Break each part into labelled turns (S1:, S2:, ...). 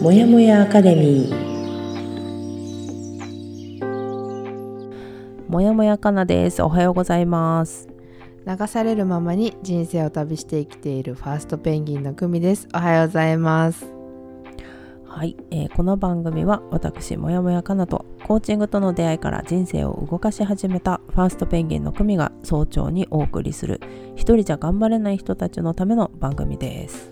S1: もやもやアカデミー。
S2: もやもやかなです。おはようございます。
S3: 流されるままに人生を旅して生きているファーストペンギンの久美です。おはようございます。
S2: はい、えーこの番組は私もやもやかなとコーチングとの出会いから人生を動かし始めたファーストペンギンの久美が早朝にお送りする一人じゃ頑張れない人たちのための番組です。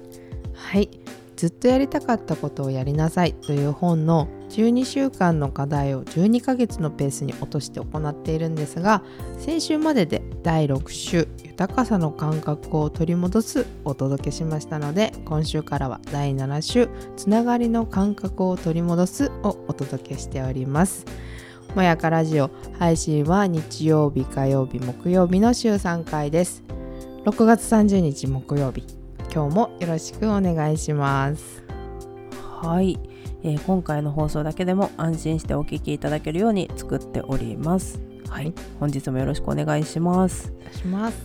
S3: はいずっとやりたかったことをやりなさいという本の12週間の課題を12ヶ月のペースに落として行っているんですが先週までで第6週豊かさの感覚を取り戻すお届けしましたので今週からは第7週つながりの感覚を取り戻すをお届けしております。もやかラジオ配信は日曜日火曜日木曜日の週3回です。6月30日木曜日。今日もよろしくお願いします。
S2: はい、えー今回の放送だけでも安心してお聞きいただけるように作っております。はい。本日もよろしくお願いします。
S3: します。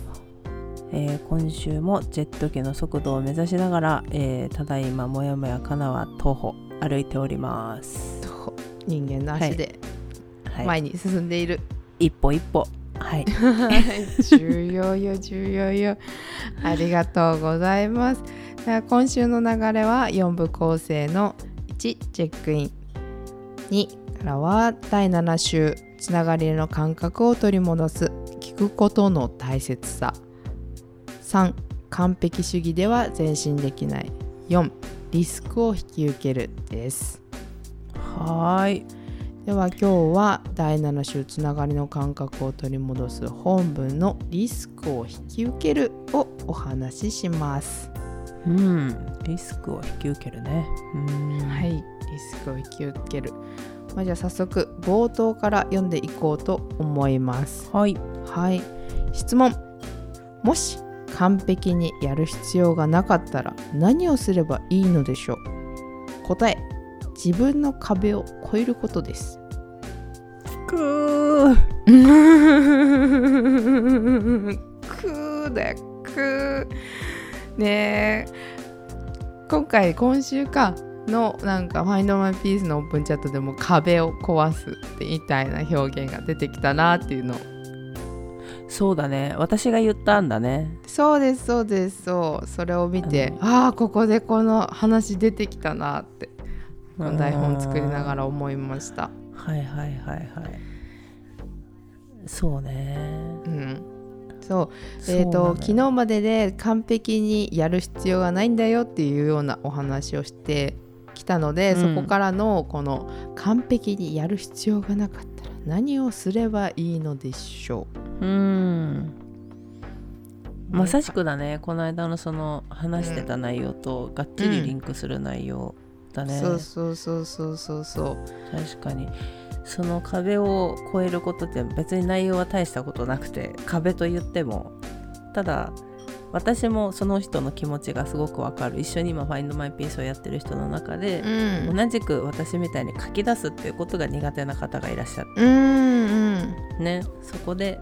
S2: えー今週もジェット機の速度を目指しながら、えーただいまもやもやかなは徒歩歩いております、
S3: と人間の足で
S2: はい。
S3: 前に進んでいる、
S2: 一歩一歩はい。
S3: 重要よ重要よ。ありがとうございます。今週の流れは4部構成の1チェックイン。2からは第7週つながりの感覚を取り戻す。聞くことの大切さ。3完璧主義では前進できない。4リスクを引き受けるです。
S2: はーい
S3: では今日は第7週つながりの感覚を取り戻す本文のリスクを引き受けるをお話しします。
S2: うんリスクを引き受けるねうん
S3: はい、リスクを引き受ける。まあ、じゃあ早速冒頭から読んでいこうと思います。
S2: はい
S3: はい、質問。もし完璧にやる必要がなかったら何をすればいいのでしょう？答え。自分の壁を越えることです。
S2: くー
S3: くーだよくー。ねえ。今回今週かのなんか「Find My Peace」のオープンチャットでも壁を壊すってみたいな表現が出てきたなっていうの。
S2: そうだね。私が言ったんだね。
S3: そうですそうです。そう。それを見てああここでこの話出てきたなって台本作りながら思いました
S2: はいはいはいはいそうね
S3: うんそうえー、と昨日までで完璧にやる必要がないんだよっていうようなお話をしてきたので、
S2: うん。
S3: そこからのこの完璧にやる必要がなかったら何をすればいいのでしょ
S2: う？ん。
S3: う
S2: まさしくだね。この間のその話してた内容とがっちりリンクする内容だね、
S3: そうそうそうそうそう。そう
S2: 確かに。その壁を越えることって別に内容は大したことなくて壁と言っても。ただ私もその人の気持ちがすごくわかる。一緒に今「Find My Peace」をやってる人の中で
S3: う、ん。
S2: 同じく私みたいに書き出すっていうことが苦手な方がいらっしゃる
S3: うんうん。
S2: ね。そこで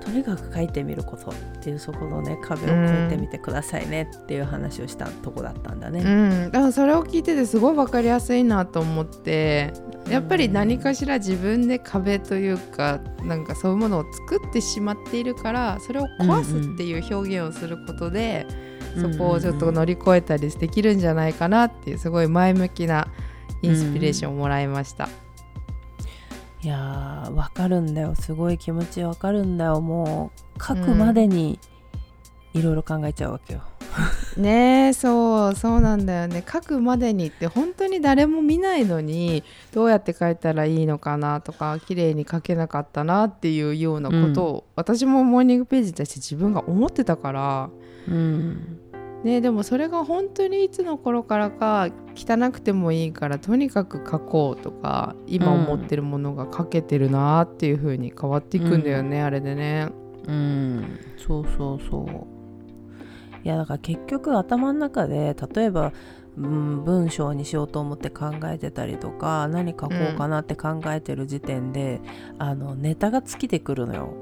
S2: とにかく書いてみることっていうそこのね壁を越えてみてくださいねっていう話をしたとこだったんだね。
S3: うん、だからそれを聞いててすごい分かりやすいなと思ってやっぱり何かしら自分で壁というかなんかそういうものを作ってしまっているからそれを壊すっていう表現をすることで、そこをちょっと乗り越えたりできるんじゃないかなっていうすごい前向きなインスピレーションをもらいました。
S2: いやーわかるんだよ。すごい気持ちわかるんだよ。もう書くまでにいろいろ考えちゃうわけよ。
S3: ねえそうそうなんだよね。書くまでにって本当に誰も見ないのにどうやって書いたらいいのかなとか綺麗に書けなかったなっていうようなことを、私もモーニングページに対して自分が思ってたから、
S2: うん
S3: ね、でもそれが本当にいつの頃からか汚くてもいいからとにかく書こうとか今思ってるものが書けてるなっていう風に変わっていくんだよね、あれでね。
S2: うん。そうそうそう。いやだから結局頭の中で例えば、うん、文章にしようと思って考えてたりとか何書こうかなって考えてる時点で、あのネタが尽きてくるのよ。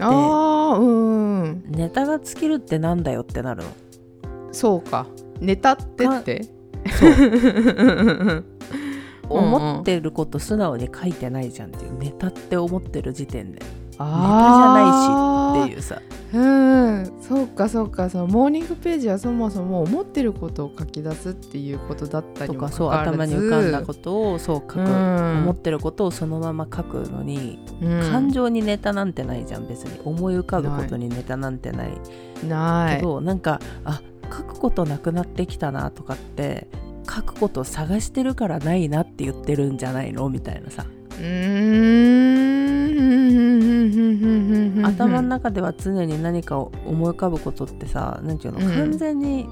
S3: ああうんうん。
S2: ネタが尽きるってなんだよってなるの
S3: そうか。ネタってって？
S2: 思ってること素直に書いてないじゃんっていう。ネタって思ってる時点で。ネタじゃ
S3: あ
S2: ないしっていうさ。
S3: うん。そうかそうかそのモーニングページはそもそも思ってることを書き出すっていうことだったりも
S2: とかそう頭に浮かんだことをそう書く、
S3: うん。
S2: 思ってることをそのまま書くのに、
S3: うん。
S2: 感情にネタなんてないじゃん別に。思い浮かぶことにネタなんてない。
S3: ない。
S2: けど、なんかあ書くことなくなってきたなとかって書くこと探してるからないなって言ってるんじゃないのみたいなさ。
S3: うーん。
S2: 頭の中では常に何かを思い浮かぶことってさ何ていうの、
S3: うん。
S2: 完全に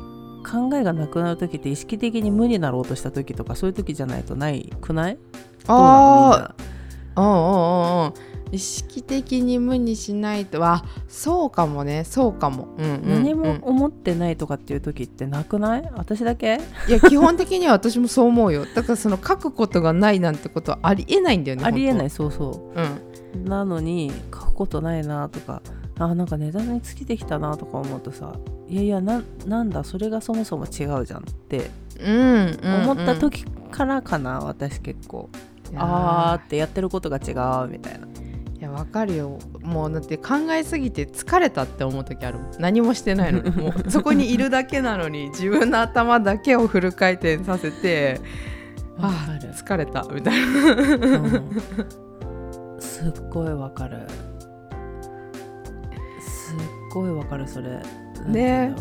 S2: 考えがなくなる時って意識的に無になろうとした時とかそういう時じゃないとないくない？
S3: あ
S2: な
S3: あうんうんうん意識的に無にしないと。はそうかもね。そうかも、うんうんうん。
S2: 何も思ってないとかっていう時ってなくない？私だけ？
S3: いや基本的には私もそう思うよ。だからその書くことがないなんてことはありえないんだよね
S2: ありえない。いそうそう。
S3: うん。
S2: なのに書くことないなとか。あなんか値段に尽きてきたなとか思うとさいやいやななんだ？それがそもそも違うじゃんって
S3: うん
S2: 思った時からかな、私結構。あーってやってることが違うみたいない
S3: やわかるよ。もうだって考えすぎて疲れたって思う時ある何もしてないのに。もうそこにいるだけなのに自分の頭だけをフル回転させて
S2: わ
S3: あ疲れたみたいな。
S2: うん。すっごいわかる。すっごいわかるそれ。
S3: ね。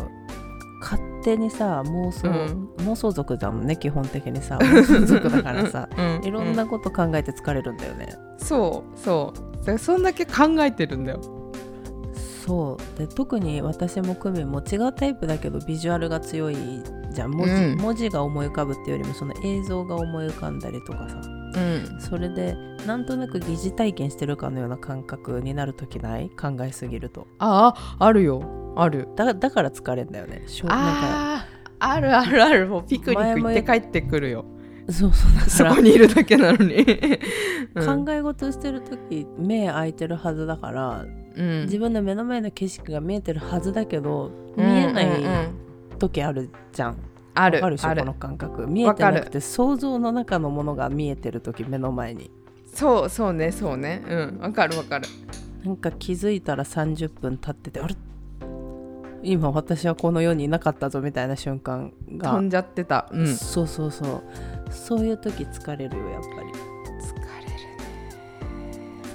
S2: 勝手にさ妄想、
S3: うん。
S2: 妄想族だもんね基本的にさ。妄想族だからさ。
S3: うん。
S2: いろんなこと考えて疲れるんだよね、
S3: そうそう。だからそんだけ考えてるんだよ。
S2: そう。で特に私もクミも違うタイプだけどビジュアルが強いじゃん。文字,、
S3: うん。
S2: 文字が思い浮かぶっていうよりもその映像が思い浮かんだりとかさ。
S3: うん。
S2: それでなんとなく疑似体験してるかのような感覚になる時ない？考えすぎると。
S3: あああるよ。ある。
S2: だだから疲れんだよね。しょなんか
S3: あるあるある。もうピクニック行って帰ってくるよ
S2: そうそう。だ
S3: そこにいるだけなのに、うん。
S2: 考え事してる時目開いてるはずだから
S3: うん。
S2: 自分の目の前の景色が見えてるはずだけど
S3: うん
S2: 見えない時あるじゃん。
S3: ある。
S2: わかるでしょ？
S3: ある。
S2: この感覚。見えてなくて想像の中のものが見えてる時目の前に。
S3: そうそうねそうね。うん。わかるわかる。
S2: なんか気づいたら30分経っててあれ？今私はこの世にいなかったぞみたいな瞬間が
S3: 飛んじゃってた。うん。
S2: そうそうそうそういう時疲れるよやっぱり。
S3: ね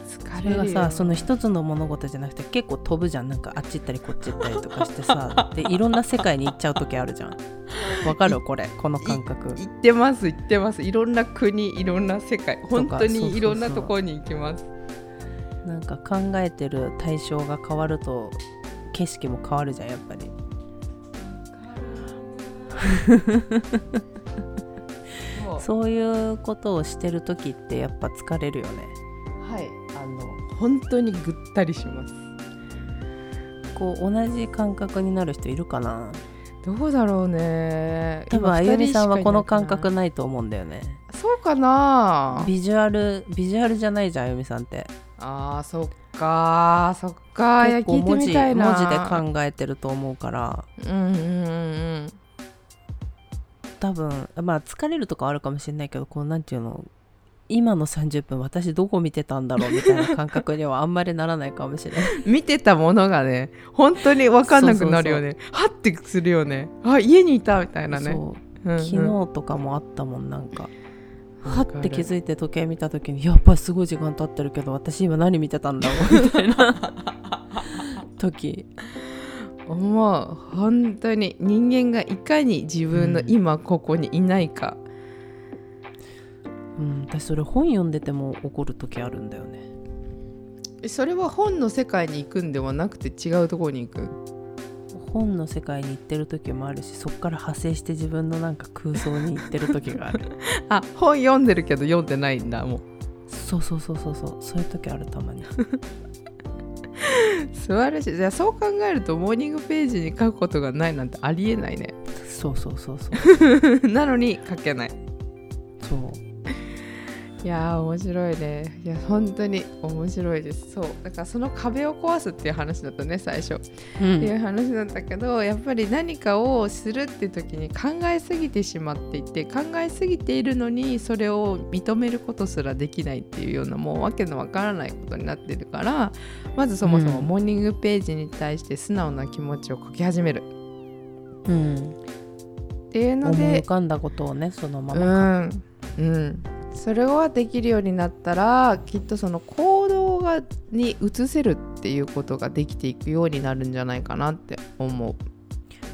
S3: 疲
S2: それが
S3: れるよ。
S2: さその一つの物事じゃなくて結構飛ぶじゃん。なんかあっち行ったりこっち行ったりとかしてさ。でいろんな世界に行っちゃう時あるじゃん。わかる？これ。この感覚。
S3: 行ってます行ってます。いろんな国いろんな世界。本当にいろんなところに行きます。
S2: なんか考えてる対象が変わると景色も変わるじゃんやっぱり
S3: そう
S2: いうことをしてる時ってやっぱ疲れるよね。
S3: はい。あの本当にぐったりします。
S2: こう同じ感覚になる人いるかな？
S3: どうだろうね。
S2: 多分あゆみさんはこの感覚
S3: な
S2: ないと思うんだよね。
S3: そうかな。
S2: ビジュアルビジュアルじゃないじゃんあゆみさんって。
S3: あーそっかそっかいや聞いて
S2: 結構文字
S3: みたいな。
S2: 文字で考えてると思うから。
S3: うんうんうんうん
S2: 多分まあ疲れるとかはあるかもしれないけどこうなんていうの今の30分私どこ見てたんだろうみたいな感覚にはあんまりならないかもしれない。
S3: 見てたものがね本当に分かんなくなるよね。はってするよね。あ家にいたみたいなね。
S2: そう。
S3: うんうん。
S2: 昨日とかもあったもんなんか。はって気づいて時計見た時にやっぱすごい時間経ってるけど私今何見てたんだろうみたいな。時
S3: 思う。本当に人間がいかに自分の今ここにいないか、
S2: うん。私それ本読んでても怒る時あるんだよね。
S3: それは本の世界に行くんではなくて違うところに行く？
S2: 本の世界に行ってる時もあるしそっから派生して自分のなんか空想に行ってる時がある。
S3: あ本読んでるけど読んでないんだもう。
S2: そうそうそうそうそう。そういう時あるたまに
S3: 素晴らしいじゃあそう考えるとモーニングページに書くことがないなんてありえないね。
S2: そうそうそうそう。
S3: なのに書けない。
S2: そう
S3: いやー面白いね。いや本当に面白いです。そう。だからその壁を壊すっていう話だったね最初、
S2: う
S3: っていう話だったけどやっぱり何かをするって時に考えすぎてしまっていて考えすぎているのにそれを認めることすらできないっていうようなもうわけのわからないことになってるからまずそもそも
S2: うん。
S3: モーニングページに対して素直な気持ちを書き始める。
S2: うん、
S3: っていうの
S2: 思い
S3: で
S2: 浮かんだことをねそのま
S3: う
S2: ま
S3: ん。うんそれができるようになったらきっとその行動がに移せるっていうことができていくようになるんじゃないかなって思う。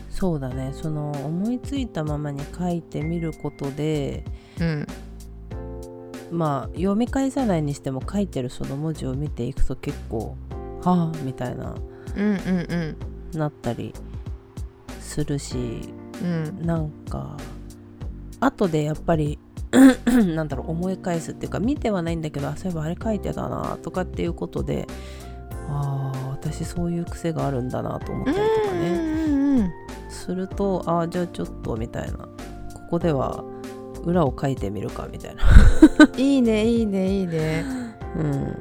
S2: そうだね。その思いついたままに書いてみることで
S3: うん。
S2: まあ読み返さないにしても書いてるその文字を見ていくと結構はあみたいな
S3: うんうん
S2: なったりするし
S3: うんうん。
S2: なんか後でやっぱり なんだろう思い返すっていうか見てはないんだけどあそういえばあれ書いてたなとかっていうことでああ私そういう癖があるんだなと思ったりとかね、
S3: ね。
S2: するとああじゃあちょっとみたいな。ここでは裏を書いてみるかみたいな。
S3: いいねいいねいいね。
S2: うん。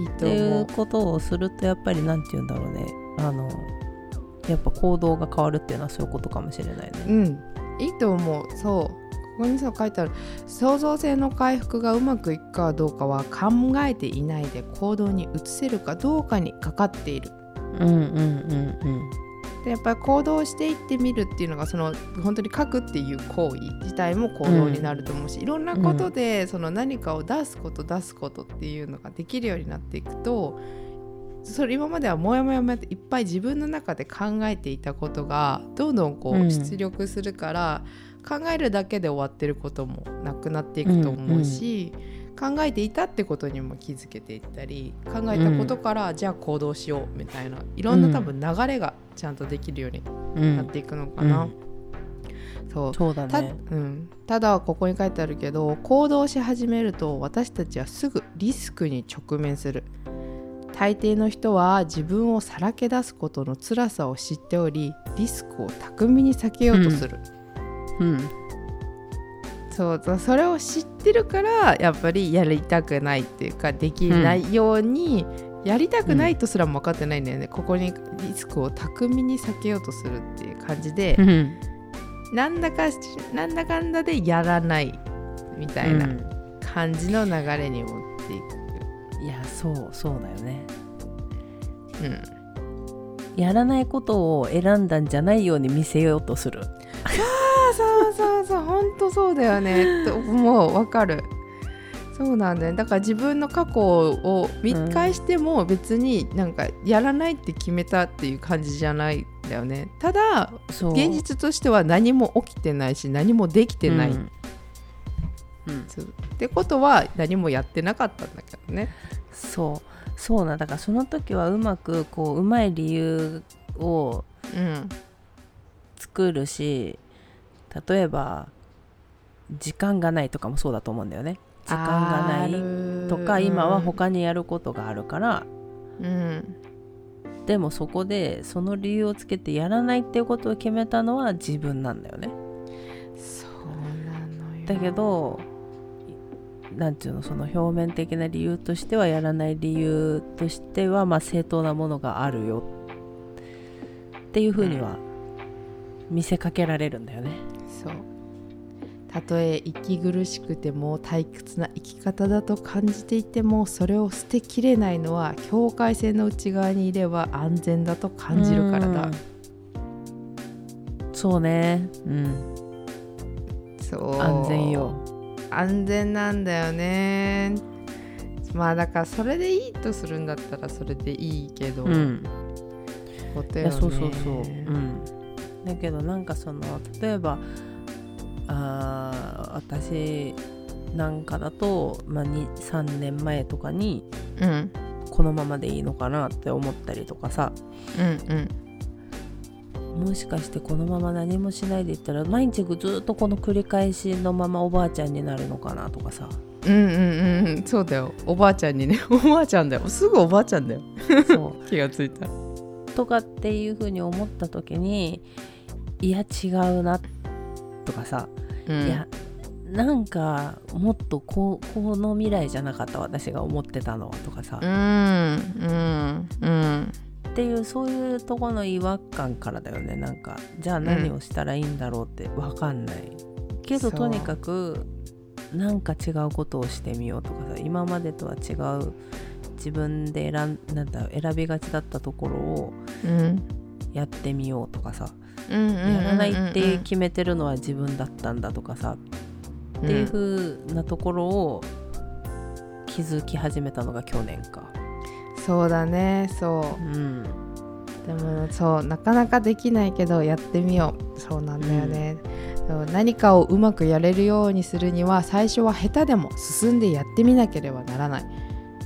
S3: いいと
S2: ってい
S3: 思
S2: うことをするとやっぱりなんて言うんだろうね。あのやっぱ行動が変わるっていうのはそういうことかもしれないね。
S3: う。うん。いいと思う。そうここにさ書いてある。創造性の回復がうまくいくかどうかは考えていないで行動に移せるかどうかにかかっている。
S2: うんうんうん。
S3: でやっぱり行動していってみるっていうのがその本当に書くっていう行為自体も行動になると思うし、いろんなことでその何かを出すこと出すことっていうのができるようになっていくとそれ今まではもやもやもやっていっぱい自分の中で考えていたことがどんどんこ
S2: うん。
S3: う出力するから、考えるだけで終わってることもなくなっていくと思うし、考えていたってことにも気づけていったり考えたことから、じゃあ行動しようみたいないろんな多分流れがちゃんとできるように
S2: うん。
S3: なっていくのかな。
S2: うん。
S3: そう。た,、
S2: そうだね。
S3: うん、ただここに書いてあるけど行動し始めると私たちはすぐリスクに直面する。大抵の人は自分をさらけ出すことの辛さを知っておりリスクを巧みに避けようとする、
S2: うん
S3: そうそうそれを知ってるからやっぱりやりたくないっていうかできないように、やりたくないとすらも分かってないんだよね、ここにリスクを巧みに避けようとするっていう感じで、
S2: うん。
S3: なんだかしなんだかんだでやらないみたいな感じの流れに持っていく。
S2: いやそうそうだよね。
S3: うん、
S2: やらないことを選んだんじゃないように見せようとする
S3: そうそうそう本当そうだよねと思うわかる。そうなんだよ。だから自分の過去を見返しても別になんかやらないって決めたっていう感じじゃないんだよね。ただ
S2: そう。
S3: 現実としては何も起きてないし何もできてない、
S2: うん。うん。
S3: そう。ってことは何もやってなかったんだけどね。
S2: そう。そうなんだからその時はうまくこううまい理由を
S3: うん。
S2: 作るし例えば時間がないとかもそうだと思うんだよね。時間がな
S3: あ
S2: い
S3: る
S2: とか今は他にやることがあるから。
S3: うん。
S2: でもそこでその理由をつけてやらないっていうことを決めたのは自分なんだよね。
S3: そうなのよ。
S2: だけどなんていうのその表面的な理由としてはやらない理由としてはまあ正当なものがあるよ。っていうふうには見せかけられるんだよね。
S3: そう。たとえ息苦しくても退屈な生き方だと感じていてもそれを捨てきれないのは境界線の内側にいれば安全だと感じるからだ。
S2: うん。そうね。うん。
S3: そう。
S2: 安全よ。
S3: 安全なんだよね。まあだからそれでいいとするんだったらそれでいいけど、
S2: うん。
S3: ことよね。
S2: そうそうそう。うん。だけどなんかその例えばあー私なんかだと、まあ、に3年前とかに
S3: うん。
S2: このままでいいのかなって思ったりとかさ。
S3: うんうん。
S2: もしかしてこのまま何もしないでいったら毎日ずっとこの繰り返しのままおばあちゃんになるのかなとかさ。
S3: うんうんうんうん。そうだよ。おばあちゃんにね。おばあちゃんだよ。すぐおばあちゃんだよ。
S2: そ
S3: 気がついた。
S2: うとかっていう風に思った時にいや違うなとかさ、
S3: うん。
S2: いやなんかもっとこうこの未来じゃなかった私が思ってたのはとかさ、
S3: うんうんうん。
S2: っていうそういうとこの違和感からだよね。なんかじゃあ何をしたらいいんだろうって分かんない、けどとにかくなんか違うことをしてみようとかさ。今までとは違う自分で選んなんだ選びがちだったところを
S3: うん。
S2: やってみようとかさ、やらないって決めてるのは自分だったんだとかさ、っていう風なところを気づき始めたのが去年か。
S3: そうだねそ
S2: う。ん
S3: うでもそうなかなかできないけどやってみよう。そうなんだよね、そう何かをうまくやれるようにするには最初は下手でも進んでやってみなければならない。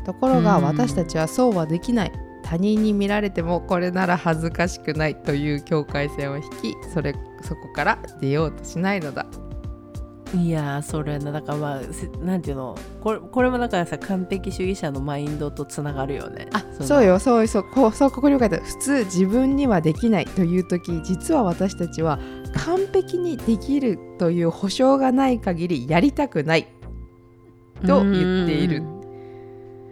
S3: ところが
S2: うん。
S3: 私たちはそうはできない他人に見られてもこれなら恥ずかしくないという境界線を引きそれそこから出ようとしないのだ。
S2: いやーそれなだからまあせなんていうの？これこれもだからさ完璧主義者のマインドとつながるよね。
S3: あ
S2: の
S3: そうよそうよそうこうそうここに書いて普通自分にはできないという時実は私たちは完璧にできるという保証がない限りやりたくないと言っている。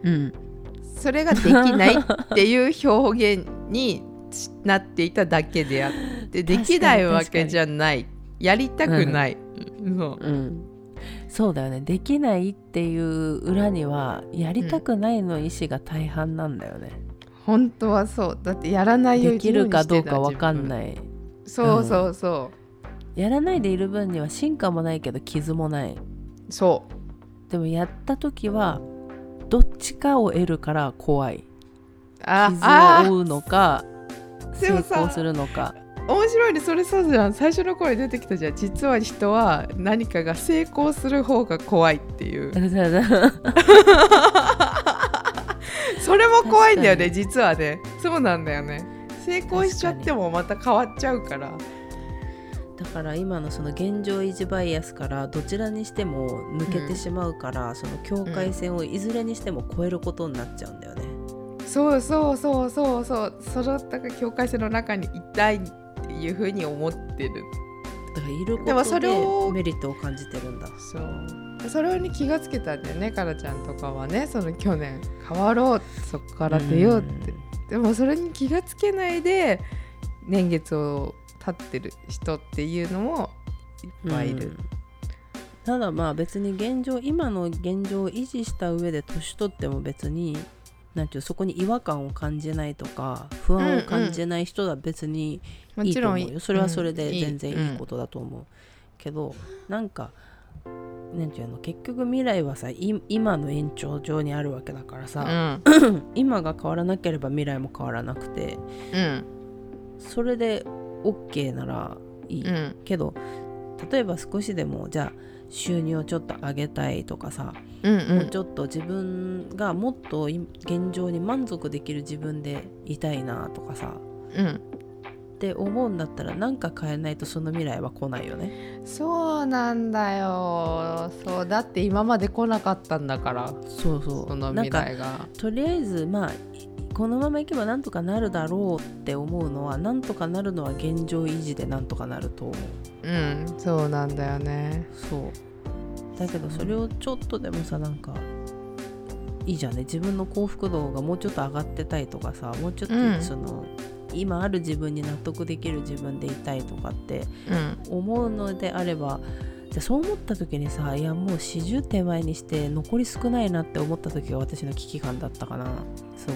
S2: うん
S3: それができないっていう表現になっていただけであってできないわけじゃない。やりたくない、そう。
S2: うん。そうだよね。できないっていう裏にはやりたくないの意思が大半なんだよね、
S3: 本当はそう。だってやらないよ
S2: できるかどうかわかん。
S3: い
S2: ない
S3: そうそう。そ
S2: やらないでいる分には進化もないけど傷もない。う
S3: そう。
S2: でもやった時はどっちかを得るから怖い。
S3: あ
S2: 傷
S3: あ
S2: を負うのか成功するのか。
S3: 面白いね。それそうじゃん最初の頃に出てきたじゃん。実は人は何かが成功する方が怖いっていう。それも怖いんだよね
S2: 確
S3: 実はね。そうなんだよね。成功しちゃってもまた変わっちゃうから
S2: だから今のその現状維持バイアスからどちらにしても抜けてしまうから、その境界線をいずれにしても超えることになっちゃうんだよね。
S3: そうそうそうそうそうそのだから境界線の中にいたいっていうふうに思ってる
S2: だからいることでメリットを感じてるんだ。
S3: そうそれに気がつけたんだよねかなちゃんとかはねその去年変わろうそこから出ようってでもそれに気がつけないで年月を経ってる人っていうのもいっぱいいる、
S2: うんただまあ別に現状今の現状を維持した上で年取っても別になんていうそこに違和感を感じないとか不安を感じない人は別にいいと思うよ、それはそれで全然いいことだと思う、けどなんかなんていうの結局未来はさい今の延長上にあるわけだから
S3: う
S2: さ、
S3: ん。
S2: 今が変わらなければ未来も変わらなくて
S3: うん。
S2: それで OK ならいい、
S3: うん。
S2: けど例えば少しでもじゃあ収入をちょっと上げたいとかさ、
S3: うん
S2: もうちょっと自分がもっとい現状に満足できる自分でいたいなとかさ
S3: うん。
S2: って思うんだったら何か変えないとその未来は来ないよね。
S3: そうなんだよ。そうだって今まで来なかったんだから。
S2: そうそう。
S3: その未来が。
S2: とりあえずまあこのままいけばなんとかなるだろうって思うのはなんとかなるのは現状維持でなんとかなると思う。
S3: うんそうなんだよね。
S2: そう。だけどそれをちょっとでもさなんかいいじゃんね。自分の幸福度がもうちょっと上がってたいとかさもうちょっ
S3: うん
S2: とその、今ある自分に納得できる自分でいたいとかって
S3: うん。
S2: 思うのであればじそう思った時にさいやもう40手前にして残り少ないなって思った時が私の危機感だったかな。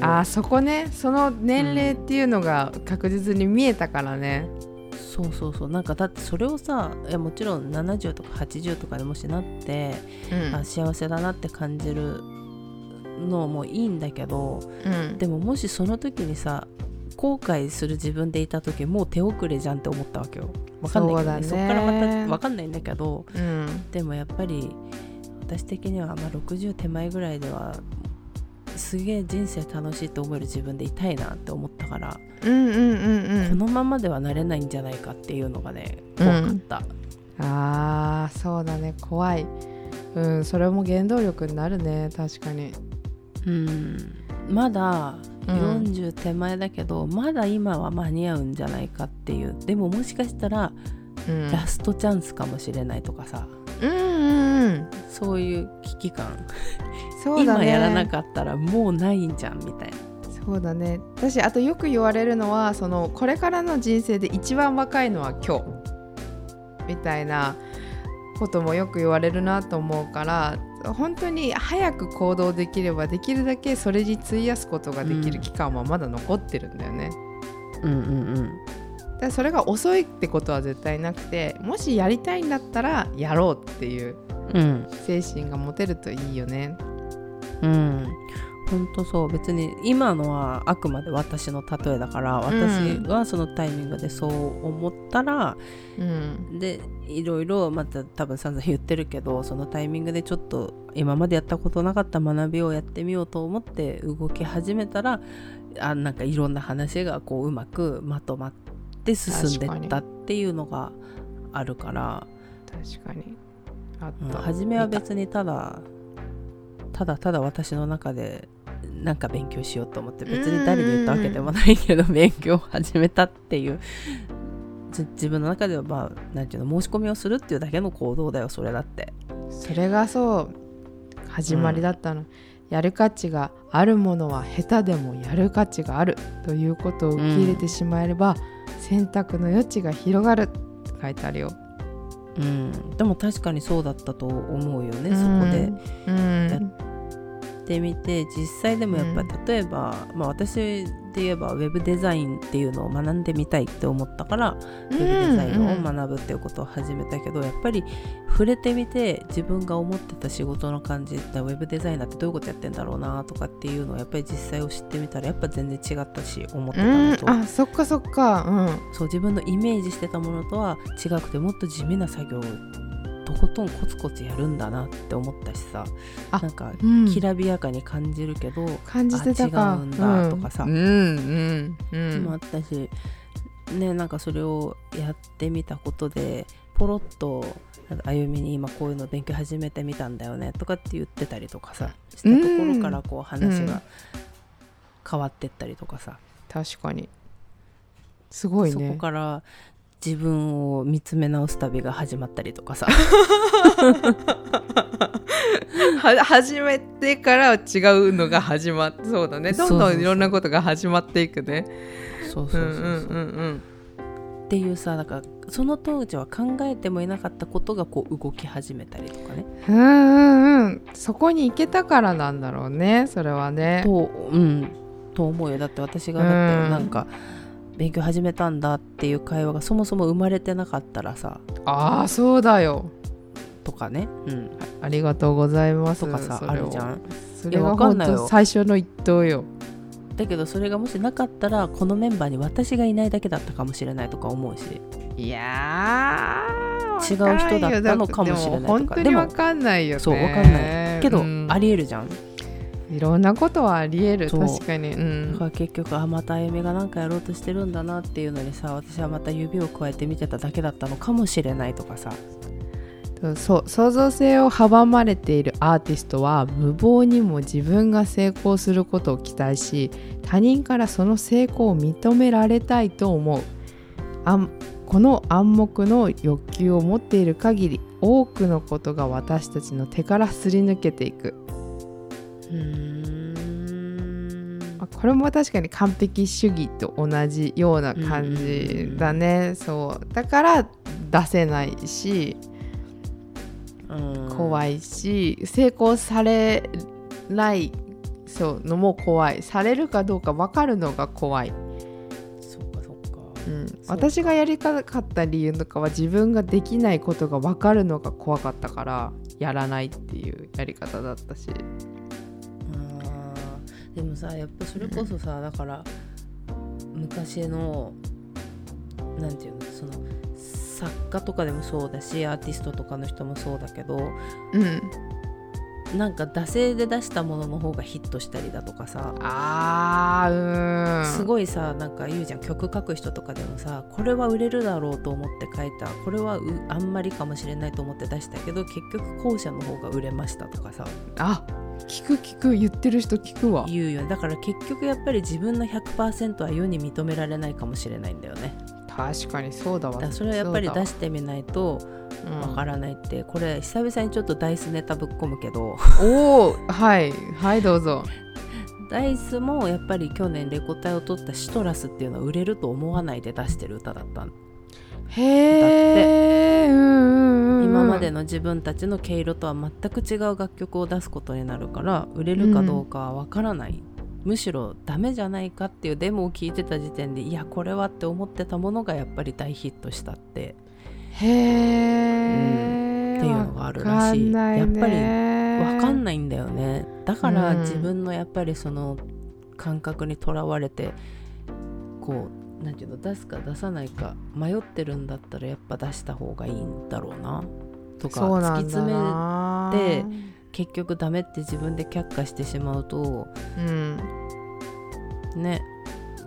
S3: あーそこね。その年齢っていうのが確実に見えたからね。
S2: そうそうそう。なんかだってそれをさいやもちろん70とか80とかでもしなって、
S3: うん。
S2: あ幸せだなって感じるのもいいんだけど
S3: うん。
S2: でももしその時にさ後悔する自分でいた時もう手遅れじゃんって思ったわけよわかんないけどね。
S3: そね。
S2: からまたわかんないんだけど
S3: うん。
S2: でもやっぱり私的にはまあ60手前ぐらいではすげえ人生楽しいと思える自分でいたいなって思ったから、
S3: うんうんうんうん。
S2: このままではなれないんじゃないかっていうのがね怖かった、
S3: あーそうだね。怖い。うんそれも原動力になるね確かに。
S2: うんまだ
S3: うん。
S2: 40手前だけど、まだ今は間に合うんじゃないかっていう。でももしかしたら
S3: うん。
S2: ラストチャンスかもしれないとかさ、
S3: うんうんうん。
S2: そういう危機感、
S3: そうだね。
S2: 今やらなかったらもうないんじゃんみたいな。
S3: そうだね。私あとよく言われるのはそのこれからの人生で一番若いのは今日。みたいなこともよく言われるなと思うから本当に早く行動できればできるだけそれに費やすことができる期間はまだ残ってるんだよね。
S2: うんうんうん
S3: だそれが遅いってことは絶対なくてもしやりたいんだったらやろうっていう
S2: うん
S3: 精神が持てるといいよね。
S2: うん本当そう。別に今のはあくまで私の例えだから私はそのタイミングでそう思ったら、
S3: うん、
S2: でいろいろまた多分散々言ってるけどそのタイミングでちょっと今までやったことなかった学びをやってみようと思って動き始めたらあなんかいろんな話がこううまくまとまって進んでったっていうのがあるから。
S3: 確かに。あ
S2: うん。
S3: った、
S2: 初めは別にただただただ私の中でなんか勉強しようと思って別に誰に言ったわけでもないけど勉強を始めたっていうじ自分の中ではまあなんていうの申し込みをするっていうだけの行動だよそれだって。
S3: それがそう始まりだったの、やる価値があるものは下手でもやる価値があるということを受け入れてしまえれば、選択の余地が広がるって書いてあるよ。
S2: うん。でも確かにそうだったと思うよね、そこで。
S3: うん。
S2: やってみて実際でもやっぱ
S3: うん。
S2: 例えば、まあ、私で言えばウェブデザインっていうのを学んでみたいって思ったからウェブデザインを学ぶっていうことを始めたけど、やっぱり触れてみて自分が思ってた仕事の感じだウェブデザイナーってどういうことやってんだろうなとかっていうのをやっぱり実際を知ってみたらやっぱ全然違ったし思ってた
S3: うん。
S2: のと、
S3: あそっかそっか。
S2: そう自分のイメージしてたものとは違くてもっと地味な作業をとことんコツコツやるんだなって思ったしさ
S3: あ
S2: なんか
S3: うん、うん、
S2: きらびやかに感じるけど、
S3: 感じてたか。
S2: あ違うんだとかさ。
S3: うん。うんうん
S2: もあったしねなんかそれをやってみたことでポロッとあゆみに今こういうの勉強始めてみたんだよねとかって言ってたりとかさしたところからこう話が変わってったりとかさ、
S3: 確かに。すごい
S2: そこ
S3: ね
S2: から自分を見つめ直す旅が始まったりとかさ。
S3: は始めてから違うのが始まってそうだね。どんどんいろんなことが始まっていくね。
S2: そうそうそうそう、
S3: うんうんうん
S2: っていうさだからその当時は考えてもいなかったことがこう動き始めたりとかね。
S3: うんうんうんそこに行けたからなんだろうねそれはね。
S2: とうん。と思うよ。だって私がだってなんか勉強始めたんだっていう会話がそもそも生まれてなかったらさ
S3: ああそうだよ。
S2: とかね、うん、
S3: ありがとうございます
S2: とかさあるじゃん。
S3: それ
S2: んない
S3: 最初の一投よ。
S2: だけどそれがもしなかったらこのメンバーに私がいないだけだったかもしれないとか思うし。
S3: いや
S2: 違う人だったのかもしれないとか。
S3: でも本当に
S2: でも
S3: わかんないよね。
S2: そうわかんない。けど、
S3: うん。
S2: ありえるじゃん
S3: いろんなことはありえる。確かに。うん。
S2: だから結局あまたあゆみが何かやろうとしてるんだなっていうのにさ私はまた指を加えて見てただけだったのかもしれないとかさ。
S3: そう創造性を阻まれているアーティストは無謀にも自分が成功することを期待し他人からその成功を認められたいと思う。あこの暗黙の欲求を持っている限り多くのことが私たちの手からすり抜けていくまあこれも確かに完璧主義と同じような感じだね、そう。だから出せないし怖
S2: い
S3: いし成功されないそうのも怖い。されるかどうか分かるのが怖い、うん、私がやりたかった理由とかは自分ができないことが分かるのが怖かったからやらないっていうやり方だったし
S2: でもさやっぱそれこそさだから昔のなんていうのその作家とかでもそうだしアーティストとかの人もそうだけど
S3: うん。
S2: なんか惰性で出したものの方がヒットしたりだとかさ
S3: あーうん。
S2: すごいさなんか言うじゃん曲書く人とかでもさこれは売れるだろうと思って書いたこれはうあんまりかもしれないと思って出したけど結局後者の方が売れましたとかさ。
S3: あ聞く聞く言ってる人聞くわ。
S2: 言うよ。ねだから結局やっぱり自分の100%は世に認められないかもしれないんだよね。
S3: 確かにそうだわ。
S2: それはやっぱり出してみないと
S3: うん。
S2: わからないって、これ久々にちょっとダイスネタぶっ込むけど。
S3: おおはい。はいどうぞ。
S2: ダイスもやっぱり去年レコ大を取ったシトラスっていうのは売れると思わないで出してる歌だったの
S3: へえうんうんうん
S2: 今までの自分たちの毛色とは全く違う楽曲を出すことになるから売れるかどうかはわからない、むしろダメじゃないかっていうデモを聞いてた時点でいやこれはって思ってたものがやっぱり大ヒットしたって。
S3: へえ、
S2: っていうのがあるらしい。
S3: ね。
S2: やっぱりわかんないんだよね。だから
S3: うん。
S2: 自分のやっぱりその感覚にとらわれてこうなんていうの出すか出さないか迷ってるんだったらやっぱ出した方がいいんだろうな。とか突き詰め
S3: な
S2: て結局ダメって自分で却下してしまうと
S3: うん。
S2: ね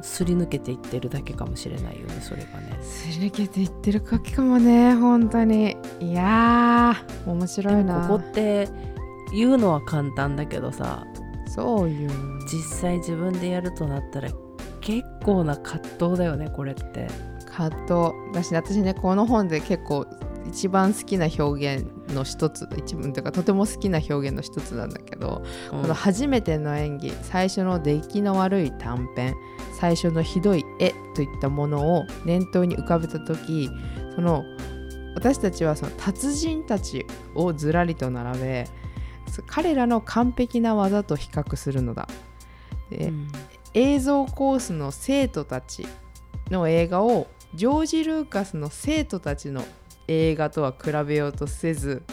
S2: すり抜けていってるだけかもしれないよねそれがね。
S3: すり抜けていってるかきかもね本当に。いやー面
S2: で
S3: 白いな。
S2: もここって言うのは簡単だけどさ。
S3: そういう
S2: 実際自分でやるとなったら結構な葛藤だよねこれって。
S3: 葛藤。だし私ねこの本で結構一番好きな表現の一つ一番というかとても好きな表現の一つなんだけど、
S2: うん。
S3: この初めての演技最初の出来の悪い短編最初のひどい絵といったものを念頭に浮かべた時その私たちはその達人たちをずらりと並べそ彼らの完璧な技と比較するのだ。で
S2: うん
S3: 映像コースの生徒たちの映画をジョージ・ルーカスの生徒たちの映画とは比べようとせず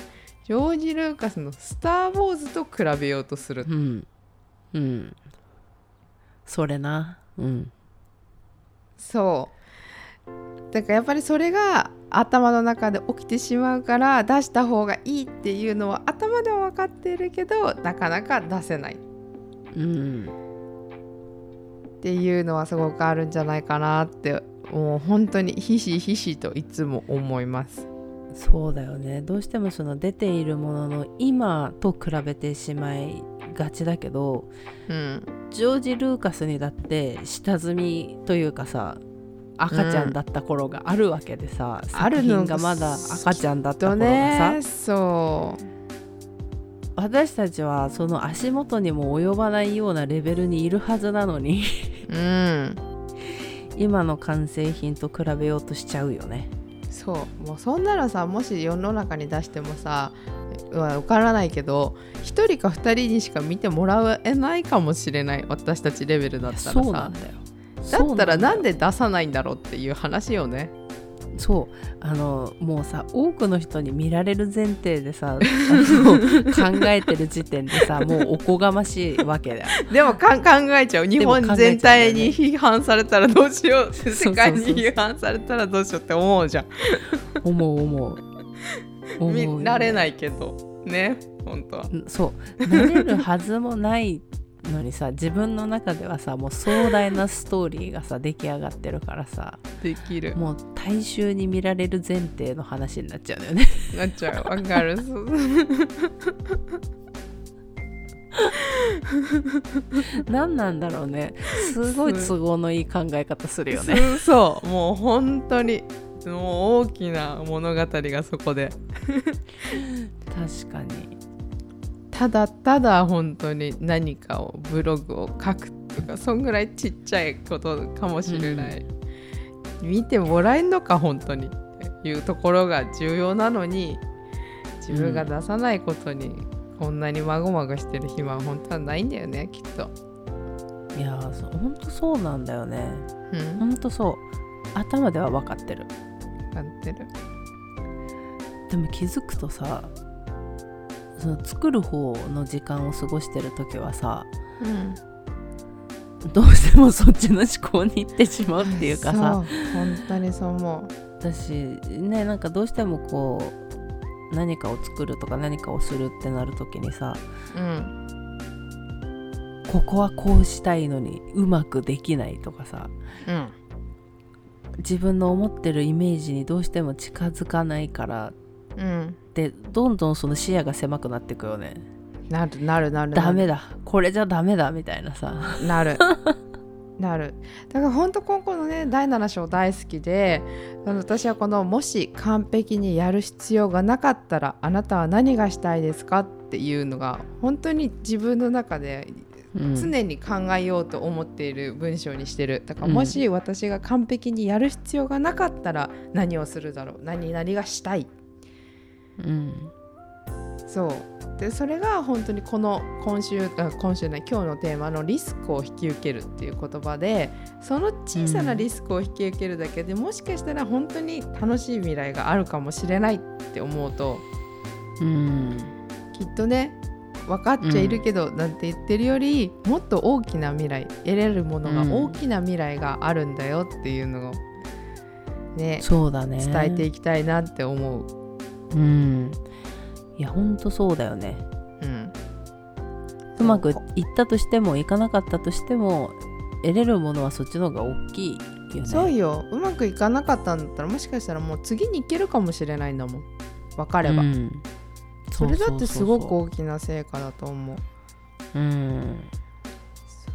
S3: ジョージ・ルーカスの「スター・ウォーズ」と比べようとする。
S2: うん。うん。それな。うん。
S3: そう。だからやっぱりそれが頭の中で起きてしまうから出した方がいいっていうのは頭では分かっているけどなかなか出せない。
S2: うん
S3: っていうのはすごくあるんじゃないかなってもう本当にひしひしといつも思います。
S2: そうだよね。どうしてもその出ているものの今と比べてしまいがちだけど
S3: うん、
S2: ジョージ・ルーカスにだって下積みというかさ赤ちゃんだった頃があるわけでさ、
S3: あるの
S2: 作品がまだ赤ちゃんだった
S3: と
S2: 頃がさ、
S3: ねそう。
S2: 私たちはその足元にも及ばないようなレベルにいるはずなのに
S3: うん。
S2: 今の完成品と比べようとしちゃうよね。
S3: そう。もうそんなのさもし世の中に出してもさわからないけど1人か2人にしか見てもらえないかもしれない私たちレベルだったらさ。
S2: そうなんだよ。
S3: だったらなん
S2: で
S3: で出さないんだろうっていう話よね
S2: そう。あのもうさ多くの人に見られる前提でさ 考えてる時点でさもうおこがましいわけだよ。
S3: でもかん考えちゃう日本全体に批判されたらどうしよう。世界に批判されたらどうしようって思うじゃん。
S2: 思う思う。思う。
S3: 見られないけど。ね本当は。
S2: うんそう。なれるはずもないのにさ自分の中ではさもう壮大なストーリーがさ出来上がってるからさ
S3: できる。
S2: もう大衆に見られる前提の話になっちゃうんだよね。
S3: なっちゃう。わかる。そう
S2: 何なんだろうね。すごい都合のいい考え方するよね。
S3: そうそう。もう本当にもう大きな物語がそこで。
S2: 確かに
S3: ただただ本当に何かをブログを書くとかそんぐらいちっちゃいことかもしれない、見てもらえんのか本当にっていうところが重要なのに自分が出さないことにこんなにまごまごしてる暇は本当はないんだよねきっと。
S2: いやーそうほんとそうなんだよね。
S3: うん。
S2: ほんとそう。頭では分かってる。
S3: 分かってる。
S2: でも気づくとさその作る方の時間を過ごしてる時はさ
S3: うん。
S2: どうしてもそっちの思考に行ってしまうっていうかさ。
S3: 本当にそう思
S2: 私ねなんかどうしてもこう何かを作るとか何かをするってなる時にさ
S3: う。うん。
S2: ここはこうしたいのにうまくできないとかさ
S3: うん。
S2: 自分の思ってるイメージにどうしても近づかないから
S3: うん
S2: でどんどんその視野が狭くなっていくよね。
S3: なるなるなる。
S2: ダメだ。これじゃダメだみたいなさ。
S3: なる。なる。だから本当今後のね第7章大好きで私はこの「もし完璧にやる必要がなかったらあなたは何がしたいですか?」っていうのが本当に自分の中で
S2: うん。
S3: 常に考えようと思っている文章にしてる。だから
S2: うん。
S3: もし私が完璧にやる必要がなかったら何をするだろう。何々がしたい
S2: うん。
S3: そう。でそれが本当にこの今週あ今週ね今日のテーマのリスクを引き受けるっていう言葉でその小さなリスクを引き受けるだけで、もしかしたら本当に楽しい未来があるかもしれないって思うと
S2: うん
S3: きっとね分かっちゃいるけど、なんて言ってるよりもっと大きな未来得れるものが
S2: うん。
S3: 大きな未来があるんだよっていうのをね
S2: そうだね。
S3: 伝えていきたいなって思う。
S2: うん。いやほんとそうだよね。
S3: うん。
S2: うまくいったとしてもいかなかったとしても得れるものはそっちの方が大きいよね。
S3: そうよ。うまくいかなかったんだったらもしかしたらもう次に行けるかもしれないんだもん。分かれば、
S2: うん。
S3: それだってすごく大きな成果だと思う。
S2: そうん。
S3: す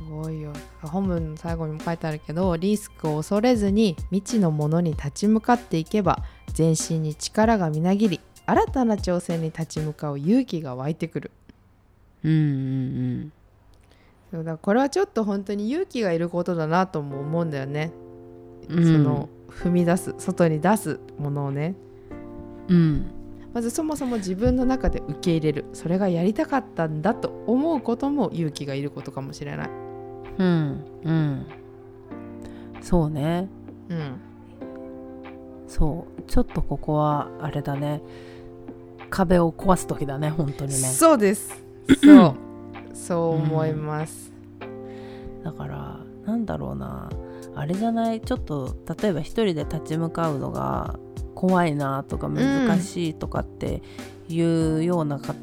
S3: ごいよ。本文の最後にも書いてあるけどリスクを恐れずに未知のものに立ち向かっていけば全身に力がみなぎり新たな挑戦に立ち向かう勇気が湧いてくる。
S2: うんうん
S3: そうだからこれはちょっと本当に勇気がいることだなとも思うんだよね、
S2: うん。
S3: その踏み出す外に出すものをね。
S2: うん。
S3: まずそもそも自分の中で受け入れる。それがやりたかったんだと思うことも勇気がいることかもしれない。
S2: うんうん。そうね。
S3: うん、
S2: そう。ちょっとここはあれだね。壁を壊す時だね本当にね。
S3: そうです。そうそう思います。
S2: だからなんだろうな。あれじゃない？ちょっと例えば一人で立ち向かうのが怖いなとか難しいとかっていうようなか、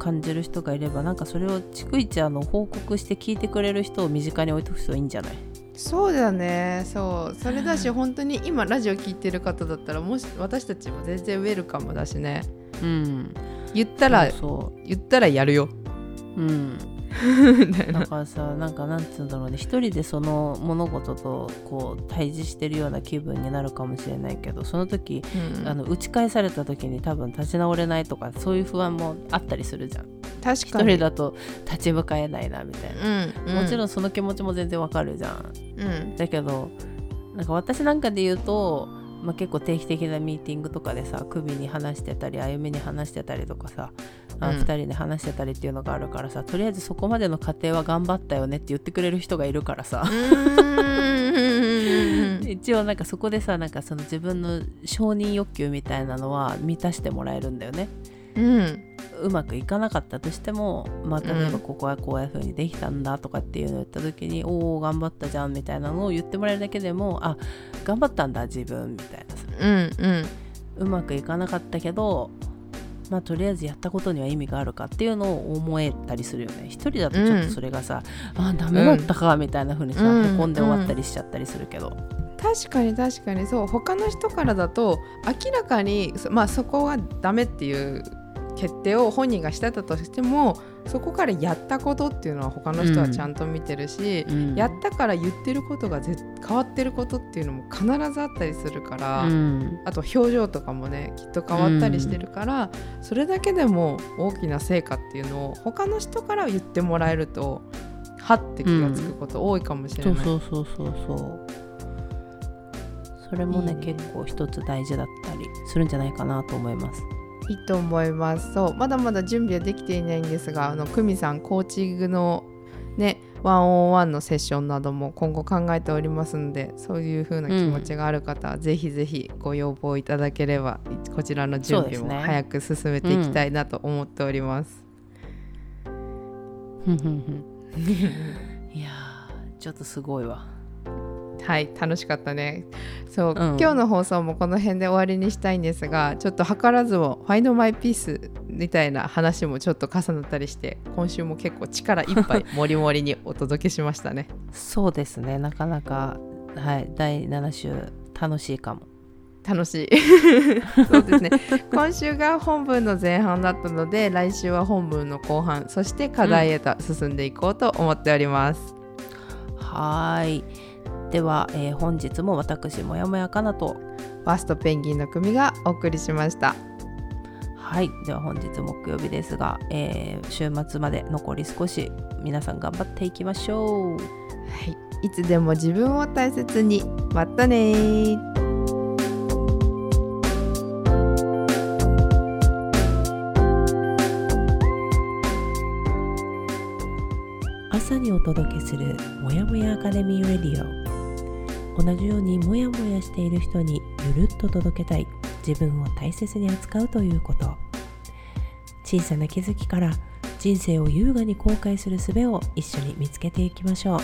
S2: 感じる人がいればなんかそれを逐一あの報告して聞いてくれる人を身近に置いとくといいんじゃない？
S3: そうだね。そう。それだし本当に今ラジオ聞いてる方だったらもし私たちも全然ウェルカムだしね。
S2: うん。
S3: 言ったら
S2: そ
S3: 言ったらやるよ。
S2: ううんだからさなんかなんつうんだろうね。一人でその物事とこう対峙してるような気分になるかもしれないけどその時
S3: うん。
S2: あの打ち返された時に多分立ち直れないとかそういう不安もあったりするじゃん。一
S3: 確かに。
S2: 人だと立ち向かえないなみたいな、
S3: うん、
S2: もちろ
S3: ん、
S2: んその気持ちも全然わかるじゃん。
S3: うん。
S2: だけどなんか私なんかで言うと、まあ、結構定期的なミーティングとかでさ首に話してたり歩みに話してたりとかさあ
S3: うん。
S2: 2人で話してたりっていうのがあるからさとりあえずそこまでの過程は頑張ったよねって言ってくれる人がいるからさ。
S3: うん。
S2: 一応なんかそこでさなんかその自分の承認欲求みたいなのは満たしてもらえるんだよね。
S3: うん。
S2: うまくいかなかったとしても、まあ、例え
S3: うん
S2: ばここはこういう風にできたんだとかっていうのを言った時に、おお頑張ったじゃんみたいなのを言ってもらえるだけでもあ頑張ったんだ自分みたいなさ。
S3: うんうん。
S2: うまくいかなかったけどまあとりあえずやったことには意味があるかっていうのを思えたりするよね。一人だとちょっとそれがさ、あダメだったかみたいな風にさ、
S3: うん
S2: へこんで終わったりしちゃったりするけど、
S3: 確かに確かに。そう他の人からだと明らかにそまあそこはダメっていう決定を本人がしてたとしてもそこからやったことっていうのは他の人はちゃんと見てるし、
S2: うん。
S3: やったから言ってることがぜ変わってることっていうのも必ずあったりするから、
S2: うん。
S3: あと表情とかもねきっと変わったりしてるから、それだけでも大きな成果っていうのを他の人から言ってもらえるとはって気がつくこと多いかもしれない。
S2: そうそうそうそうそれもね
S3: ね
S2: 結構一つ大事だったりするんじゃないかなと思います
S3: いいと思います。そうまだまだ準備はできていないんですがあの久美さんコーチングのねワンオンワンのセッションなども今後考えておりますのでそういう風な気持ちがある方は、ぜひぜひご要望いただければこちらの準備も早く進めていきたいなと思っております。
S2: ふんふんふんいやーちょっとすごいわ
S3: はい楽しかったね。そう、
S2: うん。
S3: 今日の放送もこの辺で終わりにしたいんですがちょっと図らずも「ファインドマイピースみたいな話もちょっと重なったりして今週も結構力いっぱい もりもりにお届けしましたね。
S2: そうですね。なかなかはい第7週楽しいかも。
S3: 楽しい。そうですね。今週が本文の前半だったので来週は本文の後半そして課題へと進んでいこうと思っております、
S4: はいでは、えー本日も私もやもやかなと
S3: ファーストペンギンの組がお送りしました。
S4: はい。では本日木曜日ですが、えー週末まで残り少し皆さん頑張っていきましょう。
S3: はい、いつでも自分を大切にまたね。ー
S2: 朝にお届けするもやもやアカデミーレディオ同じようにモヤモヤしている人にゆるっと届けたい。自分を大切に扱うということ。小さな気づきから人生を優雅に後悔する術を一緒に見つけていきましょう。